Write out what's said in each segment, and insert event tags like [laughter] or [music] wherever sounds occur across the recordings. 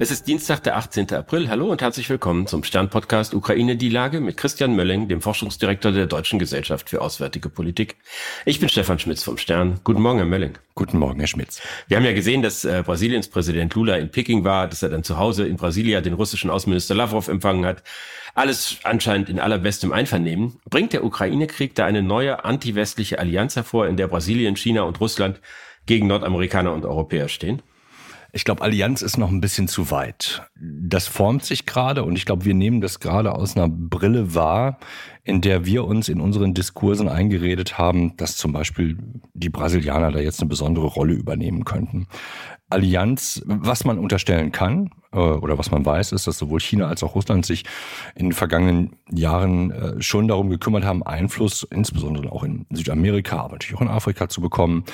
Es ist Dienstag, der 18. April. Hallo und herzlich willkommen zum Stern-Podcast Ukraine die Lage mit Christian Mölling, dem Forschungsdirektor der Deutschen Gesellschaft für Auswärtige Politik. Ich bin Stefan Schmitz vom Stern. Guten Morgen, Herr Mölling. Guten Morgen, Herr Schmitz. Wir haben ja gesehen, dass äh, Brasiliens Präsident Lula in Peking war, dass er dann zu Hause in Brasilia den russischen Außenminister Lavrov empfangen hat. Alles anscheinend in allerbestem Einvernehmen. Bringt der Ukraine-Krieg da eine neue anti-westliche Allianz hervor, in der Brasilien, China und Russland gegen Nordamerikaner und Europäer stehen? Ich glaube, Allianz ist noch ein bisschen zu weit. Das formt sich gerade und ich glaube, wir nehmen das gerade aus einer Brille wahr, in der wir uns in unseren Diskursen eingeredet haben, dass zum Beispiel die Brasilianer da jetzt eine besondere Rolle übernehmen könnten. Allianz, was man unterstellen kann oder was man weiß, ist, dass sowohl China als auch Russland sich in den vergangenen Jahren äh, schon darum gekümmert haben, Einfluss insbesondere auch in Südamerika, aber natürlich auch in Afrika zu bekommen,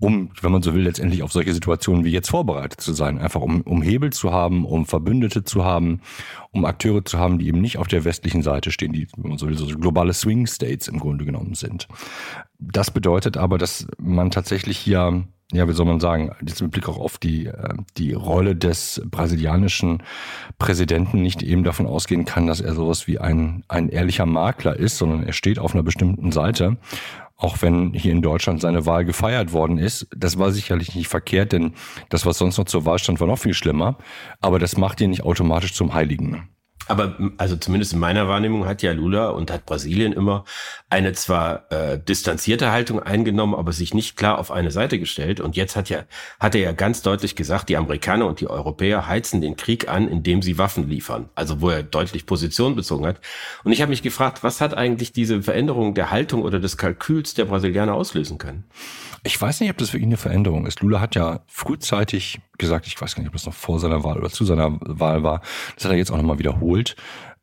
um, wenn man so will, letztendlich auf solche Situationen wie jetzt vorbereitet zu sein. Einfach um, um Hebel zu haben, um Verbündete zu haben, um Akteure zu haben, die eben nicht auf der westlichen Seite stehen, die, wenn man so will, so globale Swing States im Grunde genommen sind. Das bedeutet aber, dass man tatsächlich hier ja, wie soll man sagen, jetzt mit Blick auch auf die, äh, die Rolle des brasilianischen Präsidenten nicht eben davon ausgehen kann, dass er sowas wie ein, ein ehrlicher Makler ist, sondern er steht auf einer bestimmten Seite. Auch wenn hier in Deutschland seine Wahl gefeiert worden ist, das war sicherlich nicht verkehrt, denn das, was sonst noch zur Wahl stand, war noch viel schlimmer. Aber das macht ihn nicht automatisch zum Heiligen. Aber also zumindest in meiner Wahrnehmung hat ja Lula und hat Brasilien immer eine zwar äh, distanzierte Haltung eingenommen, aber sich nicht klar auf eine Seite gestellt. Und jetzt hat ja hat er ja ganz deutlich gesagt, die Amerikaner und die Europäer heizen den Krieg an, indem sie Waffen liefern. Also wo er deutlich Position bezogen hat. Und ich habe mich gefragt, was hat eigentlich diese Veränderung der Haltung oder des Kalküls der Brasilianer auslösen können? Ich weiß nicht, ob das wirklich eine Veränderung ist. Lula hat ja frühzeitig gesagt, ich weiß gar nicht, ob das noch vor seiner Wahl oder zu seiner Wahl war, das hat er jetzt auch nochmal wiederholt,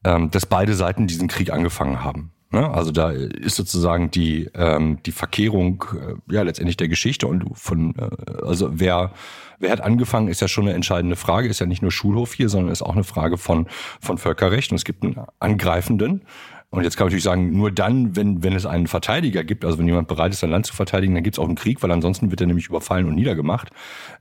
ähm, dass beide Seiten diesen Krieg angefangen haben. Ne? Also da ist sozusagen die, ähm, die Verkehrung äh, ja letztendlich der Geschichte und von, äh, also wer, wer hat angefangen, ist ja schon eine entscheidende Frage, ist ja nicht nur Schulhof hier, sondern ist auch eine Frage von, von Völkerrecht und es gibt einen Angreifenden und jetzt kann man natürlich sagen, nur dann, wenn, wenn es einen Verteidiger gibt, also wenn jemand bereit ist, sein Land zu verteidigen, dann gibt es auch einen Krieg, weil ansonsten wird er nämlich überfallen und niedergemacht.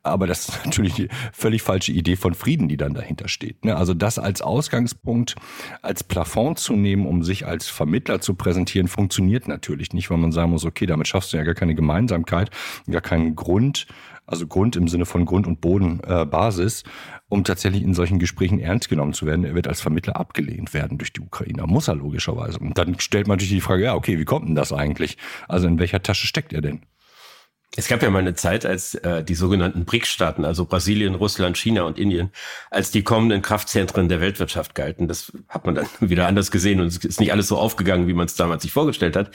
Aber das ist [laughs] natürlich die völlig falsche Idee von Frieden, die dann dahinter steht. Ne? Also das als Ausgangspunkt, als Plafond zu nehmen, um sich als Vermittler zu präsentieren, funktioniert natürlich nicht, weil man sagen muss, okay, damit schaffst du ja gar keine Gemeinsamkeit, gar keinen Grund, also Grund im Sinne von Grund und Boden äh, Basis, um tatsächlich in solchen Gesprächen ernst genommen zu werden. Er wird als Vermittler abgelehnt werden durch die Ukrainer. Muss er logischerweise. Und dann stellt man natürlich die Frage, ja, okay, wie kommt denn das eigentlich? Also in welcher Tasche steckt er denn? Es gab ja mal eine Zeit, als äh, die sogenannten BRICS-Staaten, also Brasilien, Russland, China und Indien, als die kommenden Kraftzentren der Weltwirtschaft galten. Das hat man dann [laughs] wieder anders gesehen und es ist nicht alles so aufgegangen, wie man es damals sich vorgestellt hat.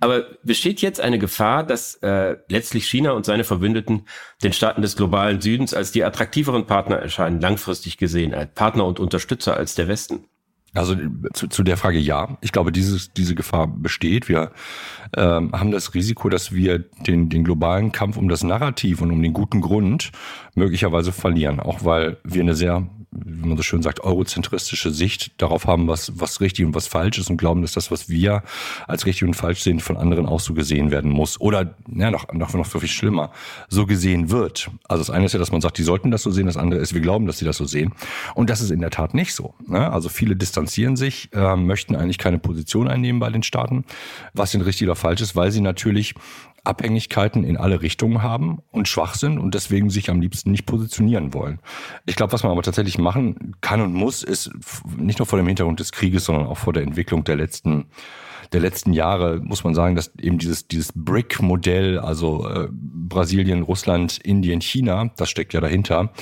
Aber besteht jetzt eine Gefahr, dass äh, letztlich China und seine Verbündeten den Staaten des globalen Südens als die attraktiveren Partner erscheinen, langfristig gesehen, als Partner und Unterstützer als der Westen? Also zu, zu der Frage ja. Ich glaube, dieses, diese Gefahr besteht. Wir ähm, haben das Risiko, dass wir den, den globalen Kampf um das Narrativ und um den guten Grund möglicherweise verlieren. Auch weil wir eine sehr wie man so schön sagt, eurozentristische Sicht darauf haben, was, was richtig und was falsch ist und glauben, dass das, was wir als richtig und falsch sehen, von anderen auch so gesehen werden muss. Oder, ja, noch, noch, noch viel schlimmer, so gesehen wird. Also das eine ist ja, dass man sagt, die sollten das so sehen, das andere ist, wir glauben, dass sie das so sehen. Und das ist in der Tat nicht so. Ne? Also viele distanzieren sich, äh, möchten eigentlich keine Position einnehmen bei den Staaten, was denn richtig oder falsch ist, weil sie natürlich Abhängigkeiten in alle Richtungen haben und schwach sind und deswegen sich am liebsten nicht positionieren wollen. Ich glaube, was man aber tatsächlich machen kann und muss, ist nicht nur vor dem Hintergrund des Krieges, sondern auch vor der Entwicklung der letzten der letzten Jahre muss man sagen, dass eben dieses, dieses BRIC-Modell, also äh, Brasilien, Russland, Indien, China, das steckt ja dahinter,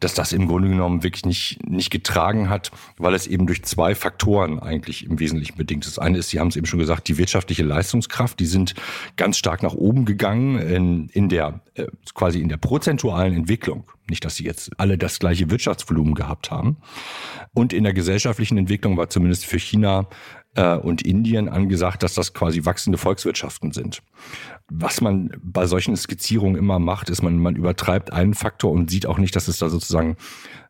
dass das im Grunde genommen wirklich nicht, nicht getragen hat, weil es eben durch zwei Faktoren eigentlich im Wesentlichen bedingt ist. Das eine ist, Sie haben es eben schon gesagt, die wirtschaftliche Leistungskraft, die sind ganz stark nach oben gegangen in, in der äh, quasi in der prozentualen Entwicklung. Nicht, dass sie jetzt alle das gleiche Wirtschaftsvolumen gehabt haben. Und in der gesellschaftlichen Entwicklung war zumindest für China äh, und Indien angesagt, dass das quasi wachsende Volkswirtschaften sind. Was man bei solchen Skizzierungen immer macht, ist, man, man übertreibt einen Faktor und sieht auch nicht, dass es da sozusagen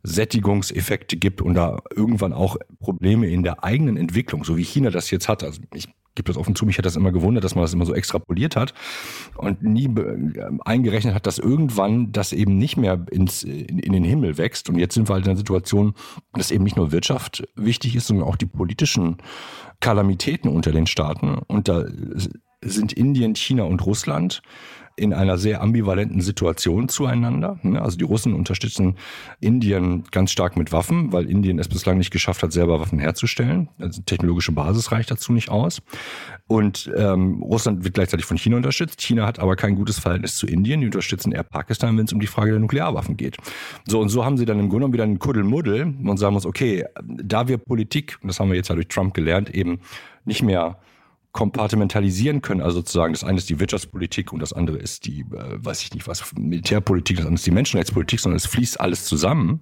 Sättigungseffekte gibt und da irgendwann auch Probleme in der eigenen Entwicklung, so wie China das jetzt hat. Also ich gibt das offen zu, mich hat das immer gewundert, dass man das immer so extrapoliert hat und nie eingerechnet hat, dass irgendwann das eben nicht mehr ins, in, in den Himmel wächst. Und jetzt sind wir halt in einer Situation, dass eben nicht nur Wirtschaft wichtig ist, sondern auch die politischen Kalamitäten unter den Staaten. Und da sind Indien, China und Russland in einer sehr ambivalenten Situation zueinander. Also die Russen unterstützen Indien ganz stark mit Waffen, weil Indien es bislang nicht geschafft hat, selber Waffen herzustellen. Also technologische Basis reicht dazu nicht aus. Und ähm, Russland wird gleichzeitig von China unterstützt. China hat aber kein gutes Verhältnis zu Indien. Die unterstützen eher Pakistan, wenn es um die Frage der Nuklearwaffen geht. So und so haben sie dann im Grunde genommen wieder einen Kuddelmuddel und sagen uns, okay, da wir Politik, das haben wir jetzt ja durch Trump gelernt, eben nicht mehr kompartimentalisieren können. Also sozusagen, das eine ist die Wirtschaftspolitik und das andere ist die, äh, weiß ich nicht was, Militärpolitik, das andere ist die Menschenrechtspolitik, sondern es fließt alles zusammen.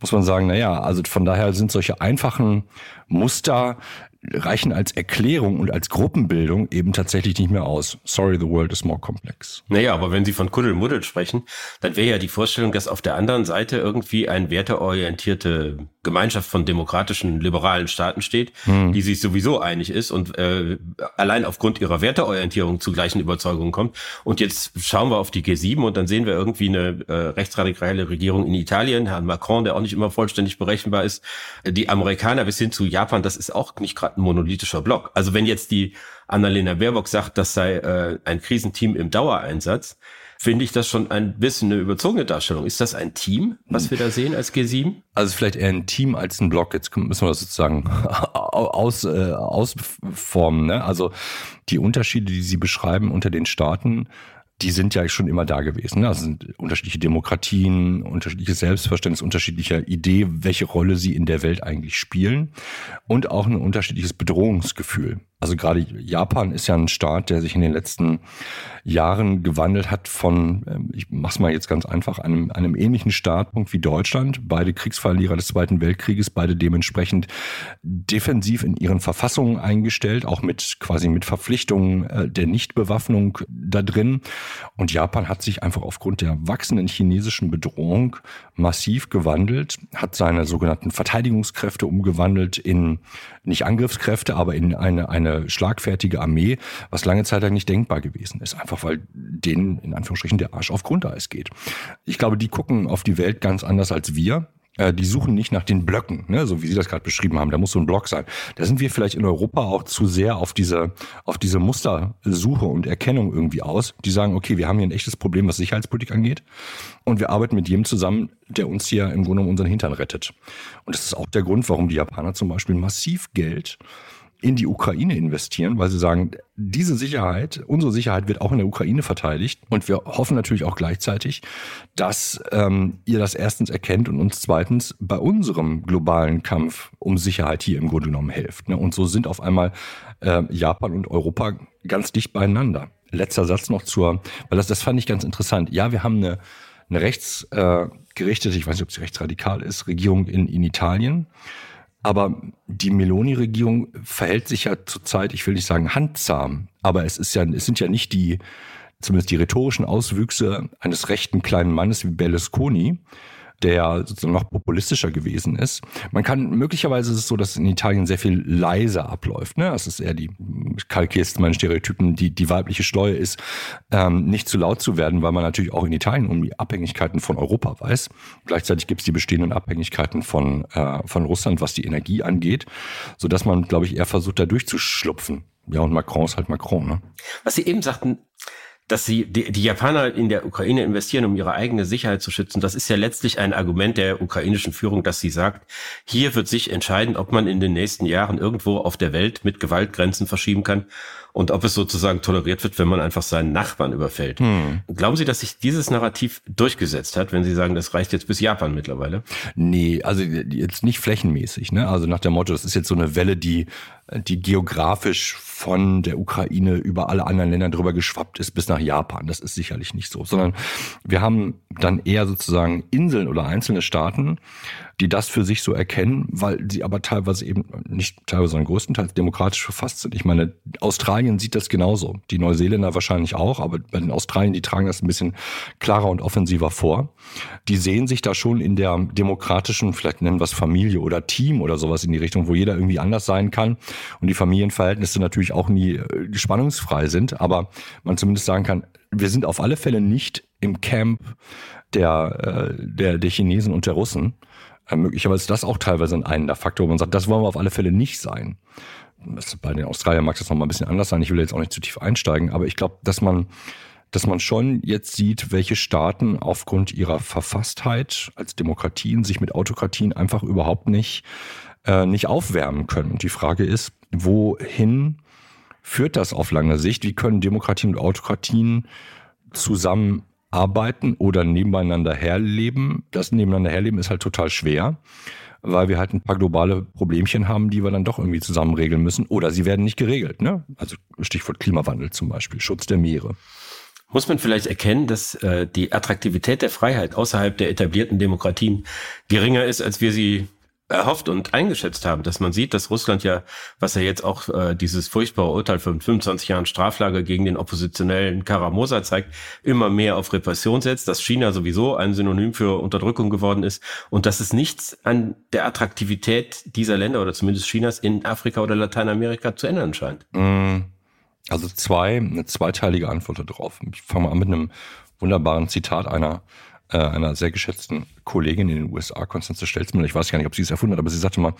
Muss man sagen, naja, also von daher sind solche einfachen Muster reichen als Erklärung und als Gruppenbildung eben tatsächlich nicht mehr aus. Sorry, the world is more complex. Naja, aber wenn Sie von Kuddelmuddel sprechen, dann wäre ja die Vorstellung, dass auf der anderen Seite irgendwie ein werteorientierte Gemeinschaft von demokratischen, liberalen Staaten steht, hm. die sich sowieso einig ist und äh, allein aufgrund ihrer Werteorientierung zu gleichen Überzeugungen kommt. Und jetzt schauen wir auf die G7 und dann sehen wir irgendwie eine äh, rechtsradikale Regierung in Italien, Herrn Macron, der auch nicht immer vollständig berechenbar ist, die Amerikaner bis hin zu Japan, das ist auch nicht gerade ein monolithischer Block. Also wenn jetzt die Annalena Baerbock sagt, das sei äh, ein Krisenteam im Dauereinsatz, finde ich das schon ein bisschen eine überzogene Darstellung. Ist das ein Team, was wir da sehen als G7? Also vielleicht eher ein Team als ein Block. Jetzt müssen wir das sozusagen [laughs] aus, äh, ausformen. Ne? Also die Unterschiede, die Sie beschreiben unter den Staaten, die sind ja schon immer da gewesen. Ne? Also sind unterschiedliche Demokratien, unterschiedliches Selbstverständnis, unterschiedliche Idee, welche Rolle sie in der Welt eigentlich spielen und auch ein unterschiedliches Bedrohungsgefühl. Also gerade Japan ist ja ein Staat, der sich in den letzten Jahren gewandelt hat von, ähm, ich mach's mal jetzt ganz einfach, einem, einem ähnlichen Startpunkt wie Deutschland. Beide Kriegsverlierer des Zweiten Weltkrieges, beide dementsprechend defensiv in ihren Verfassungen eingestellt, auch mit quasi mit Verpflichtungen äh, der Nichtbewaffnung da drin. Und Japan hat sich einfach aufgrund der wachsenden chinesischen Bedrohung massiv gewandelt, hat seine sogenannten Verteidigungskräfte umgewandelt in nicht Angriffskräfte, aber in eine, eine schlagfertige Armee, was lange Zeit lang nicht denkbar gewesen ist. Einfach weil denen in Anführungsstrichen der Arsch auf Grundeis geht. Ich glaube, die gucken auf die Welt ganz anders als wir. Äh, die suchen nicht nach den Blöcken, ne, so wie Sie das gerade beschrieben haben. Da muss so ein Block sein. Da sind wir vielleicht in Europa auch zu sehr auf diese, auf diese Mustersuche und Erkennung irgendwie aus. Die sagen, okay, wir haben hier ein echtes Problem, was Sicherheitspolitik angeht. Und wir arbeiten mit jedem zusammen, der uns hier im Grunde um unseren Hintern rettet. Und das ist auch der Grund, warum die Japaner zum Beispiel massiv Geld in die Ukraine investieren, weil sie sagen, diese Sicherheit, unsere Sicherheit wird auch in der Ukraine verteidigt. Und wir hoffen natürlich auch gleichzeitig, dass ähm, ihr das erstens erkennt und uns zweitens bei unserem globalen Kampf um Sicherheit hier im Grunde genommen hilft. Ne? Und so sind auf einmal äh, Japan und Europa ganz dicht beieinander. Letzter Satz noch zur, weil das, das fand ich ganz interessant. Ja, wir haben eine, eine rechtsgerichtete, äh, ich weiß nicht, ob sie rechtsradikal ist, Regierung in, in Italien. Aber die Meloni-Regierung verhält sich ja zurzeit, ich will nicht sagen handzahm, aber es ist ja, es sind ja nicht die, zumindest die rhetorischen Auswüchse eines rechten kleinen Mannes wie Berlusconi, der sozusagen noch populistischer gewesen ist. Man kann, möglicherweise ist es so, dass in Italien sehr viel leiser abläuft. Ne? Es ist eher die, kalkierst meine Stereotypen, die, die weibliche Steuer ist, ähm, nicht zu laut zu werden, weil man natürlich auch in Italien um die Abhängigkeiten von Europa weiß. Gleichzeitig gibt es die bestehenden Abhängigkeiten von, äh, von Russland, was die Energie angeht, sodass man, glaube ich, eher versucht, da durchzuschlupfen. Ja, und Macron ist halt Macron. Ne? Was Sie eben sagten, dass sie die, die Japaner in der Ukraine investieren, um ihre eigene Sicherheit zu schützen, das ist ja letztlich ein Argument der ukrainischen Führung, dass sie sagt, hier wird sich entscheiden, ob man in den nächsten Jahren irgendwo auf der Welt mit Gewaltgrenzen verschieben kann und ob es sozusagen toleriert wird, wenn man einfach seinen Nachbarn überfällt. Hm. Glauben Sie, dass sich dieses Narrativ durchgesetzt hat, wenn Sie sagen, das reicht jetzt bis Japan mittlerweile? Nee, also jetzt nicht flächenmäßig. Ne? Also nach dem Motto, das ist jetzt so eine Welle, die, die geografisch von der Ukraine über alle anderen Länder drüber geschwappt ist bis nach Japan. Das ist sicherlich nicht so, sondern wir haben dann eher sozusagen Inseln oder einzelne Staaten, die das für sich so erkennen, weil sie aber teilweise eben nicht teilweise, sondern größtenteils demokratisch verfasst sind. Ich meine, Australien sieht das genauso. Die Neuseeländer wahrscheinlich auch, aber bei den Australien, die tragen das ein bisschen klarer und offensiver vor. Die sehen sich da schon in der demokratischen, vielleicht nennen wir es Familie oder Team oder sowas in die Richtung, wo jeder irgendwie anders sein kann und die Familienverhältnisse natürlich auch nie äh, spannungsfrei sind, aber man zumindest sagen kann, wir sind auf alle Fälle nicht im Camp der, äh, der, der Chinesen und der Russen. Äh, möglicherweise ist das auch teilweise ein einer Faktor, wo man sagt, das wollen wir auf alle Fälle nicht sein. Bei den Australiern mag das nochmal ein bisschen anders sein. Ich will jetzt auch nicht zu tief einsteigen, aber ich glaube, dass man, dass man schon jetzt sieht, welche Staaten aufgrund ihrer Verfasstheit als Demokratien sich mit Autokratien einfach überhaupt nicht, äh, nicht aufwärmen können. Und die Frage ist, wohin führt das auf lange Sicht? Wie können Demokratien und Autokratien zusammenarbeiten oder nebeneinander herleben? Das nebeneinander herleben ist halt total schwer, weil wir halt ein paar globale Problemchen haben, die wir dann doch irgendwie zusammen regeln müssen. Oder sie werden nicht geregelt. Ne? Also Stichwort Klimawandel zum Beispiel, Schutz der Meere. Muss man vielleicht erkennen, dass äh, die Attraktivität der Freiheit außerhalb der etablierten Demokratien geringer ist, als wir sie erhofft und eingeschätzt haben, dass man sieht, dass Russland ja, was ja jetzt auch äh, dieses furchtbare Urteil von 25 Jahren Straflage gegen den oppositionellen Karamosa zeigt, immer mehr auf Repression setzt, dass China sowieso ein Synonym für Unterdrückung geworden ist und dass es nichts an der Attraktivität dieser Länder oder zumindest Chinas in Afrika oder Lateinamerika zu ändern scheint. Mm, also zwei, eine zweiteilige Antwort darauf. Ich fange mal an mit einem wunderbaren Zitat einer äh, einer sehr geschätzten Kollegin in den USA, Konstanze Stelzmüller, ich weiß gar nicht, ob sie es erfunden hat, aber sie sagte mal,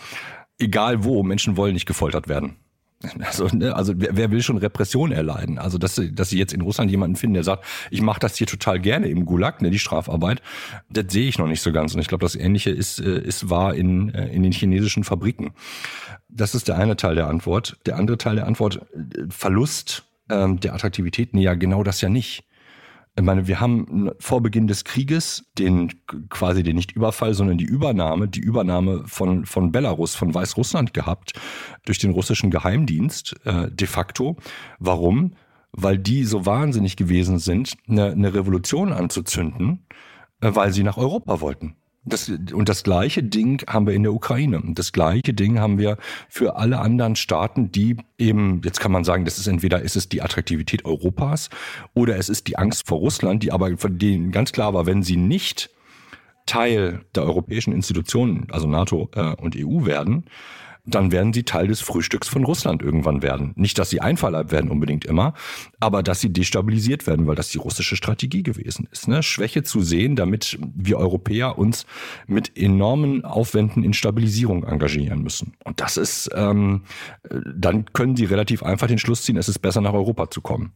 egal wo, Menschen wollen nicht gefoltert werden. [laughs] Also, ne, also wer, wer will schon Repression erleiden? Also dass, dass sie jetzt in Russland jemanden finden, der sagt, ich mache das hier total gerne im Gulag, ne, die Strafarbeit, das sehe ich noch nicht so ganz. Und ich glaube, das Ähnliche ist, äh, ist wahr in, äh, in den chinesischen Fabriken. Das ist der eine Teil der Antwort. Der andere Teil der Antwort, äh, Verlust ähm, der Attraktivität, nee, ja, genau das ja nicht. Ich meine, wir haben vor Beginn des Krieges den quasi den nicht Überfall, sondern die Übernahme, die Übernahme von, von Belarus, von Weißrussland gehabt durch den russischen Geheimdienst äh, de facto. Warum? Weil die so wahnsinnig gewesen sind, eine, eine Revolution anzuzünden, äh, weil sie nach Europa wollten. Das, und das gleiche Ding haben wir in der Ukraine. Das gleiche Ding haben wir für alle anderen Staaten, die eben, jetzt kann man sagen, das ist entweder ist es die Attraktivität Europas oder es ist die Angst vor Russland, die aber von denen ganz klar war, wenn sie nicht Teil der europäischen Institutionen, also NATO äh, und EU werden, dann werden sie Teil des Frühstücks von Russland irgendwann werden. Nicht, dass sie einverleibt werden unbedingt immer, aber dass sie destabilisiert werden, weil das die russische Strategie gewesen ist. Ne? Schwäche zu sehen, damit wir Europäer uns mit enormen Aufwänden in Stabilisierung engagieren müssen. Und das ist, ähm, dann können sie relativ einfach den Schluss ziehen, es ist besser nach Europa zu kommen.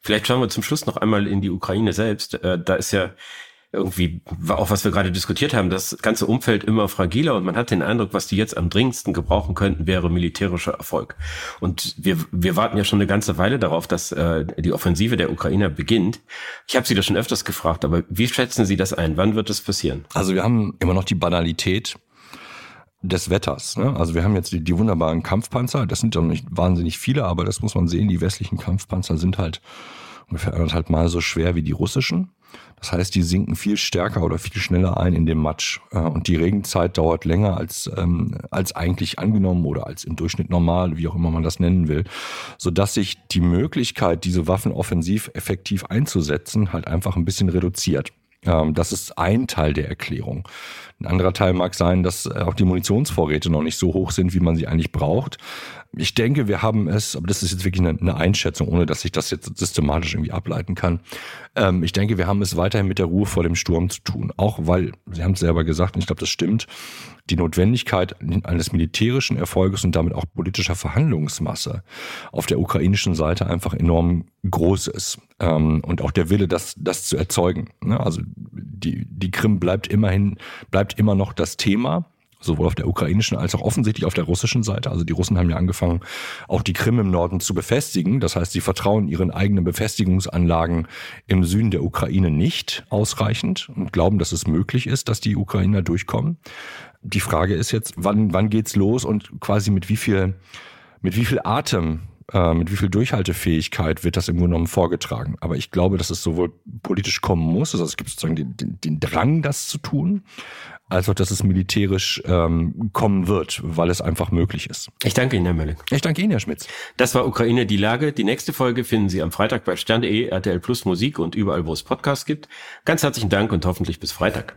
Vielleicht schauen wir zum Schluss noch einmal in die Ukraine selbst. Äh, da ist ja irgendwie, auch was wir gerade diskutiert haben, das ganze Umfeld immer fragiler und man hat den Eindruck, was die jetzt am dringendsten gebrauchen könnten, wäre militärischer Erfolg. Und wir, wir warten ja schon eine ganze Weile darauf, dass äh, die Offensive der Ukrainer beginnt. Ich habe Sie das schon öfters gefragt, aber wie schätzen Sie das ein? Wann wird das passieren? Also wir haben immer noch die Banalität des Wetters. Ne? Also wir haben jetzt die, die wunderbaren Kampfpanzer, das sind ja noch nicht wahnsinnig viele, aber das muss man sehen, die westlichen Kampfpanzer sind halt ungefähr anderthalb Mal so schwer wie die russischen. Das heißt, die sinken viel stärker oder viel schneller ein in den Matsch. Äh, und die Regenzeit dauert länger als, ähm, als eigentlich angenommen oder als im Durchschnitt normal, wie auch immer man das nennen will. Sodass sich die Möglichkeit, diese Waffen offensiv effektiv einzusetzen, halt einfach ein bisschen reduziert. Ähm, das ist ein Teil der Erklärung. Ein anderer Teil mag sein, dass äh, auch die Munitionsvorräte noch nicht so hoch sind, wie man sie eigentlich braucht. Ich denke, wir haben es, aber das ist jetzt wirklich eine, eine Einschätzung, ohne dass ich das jetzt systematisch irgendwie ableiten kann. Ähm, ich denke, wir haben es weiterhin mit der Ruhe vor dem Sturm zu tun. Auch weil, Sie haben es selber gesagt, und ich glaube, das stimmt, die Notwendigkeit eines militärischen Erfolges und damit auch politischer Verhandlungsmasse auf der ukrainischen Seite einfach enorm groß ist. Ähm, und auch der Wille, das, das zu erzeugen. Ne? Also die, die Krim bleibt immerhin, bleibt immer noch das Thema sowohl auf der ukrainischen als auch offensichtlich auf der russischen Seite. Also die Russen haben ja angefangen, auch die Krim im Norden zu befestigen. Das heißt, sie vertrauen ihren eigenen Befestigungsanlagen im Süden der Ukraine nicht ausreichend und glauben, dass es möglich ist, dass die Ukrainer durchkommen. Die Frage ist jetzt, wann, wann geht's los und quasi mit wie viel, mit wie viel Atem äh, mit wie viel Durchhaltefähigkeit wird das im Grunde genommen vorgetragen. Aber ich glaube, dass es sowohl politisch kommen muss, also es gibt sozusagen den, den, den Drang, das zu tun, als auch, dass es militärisch ähm, kommen wird, weil es einfach möglich ist. Ich danke Ihnen, Herr Mölling. Ich danke Ihnen, Herr Schmitz. Das war Ukraine die Lage. Die nächste Folge finden Sie am Freitag bei stern.de, RTL Plus Musik und überall, wo es Podcasts gibt. Ganz herzlichen Dank und hoffentlich bis Freitag.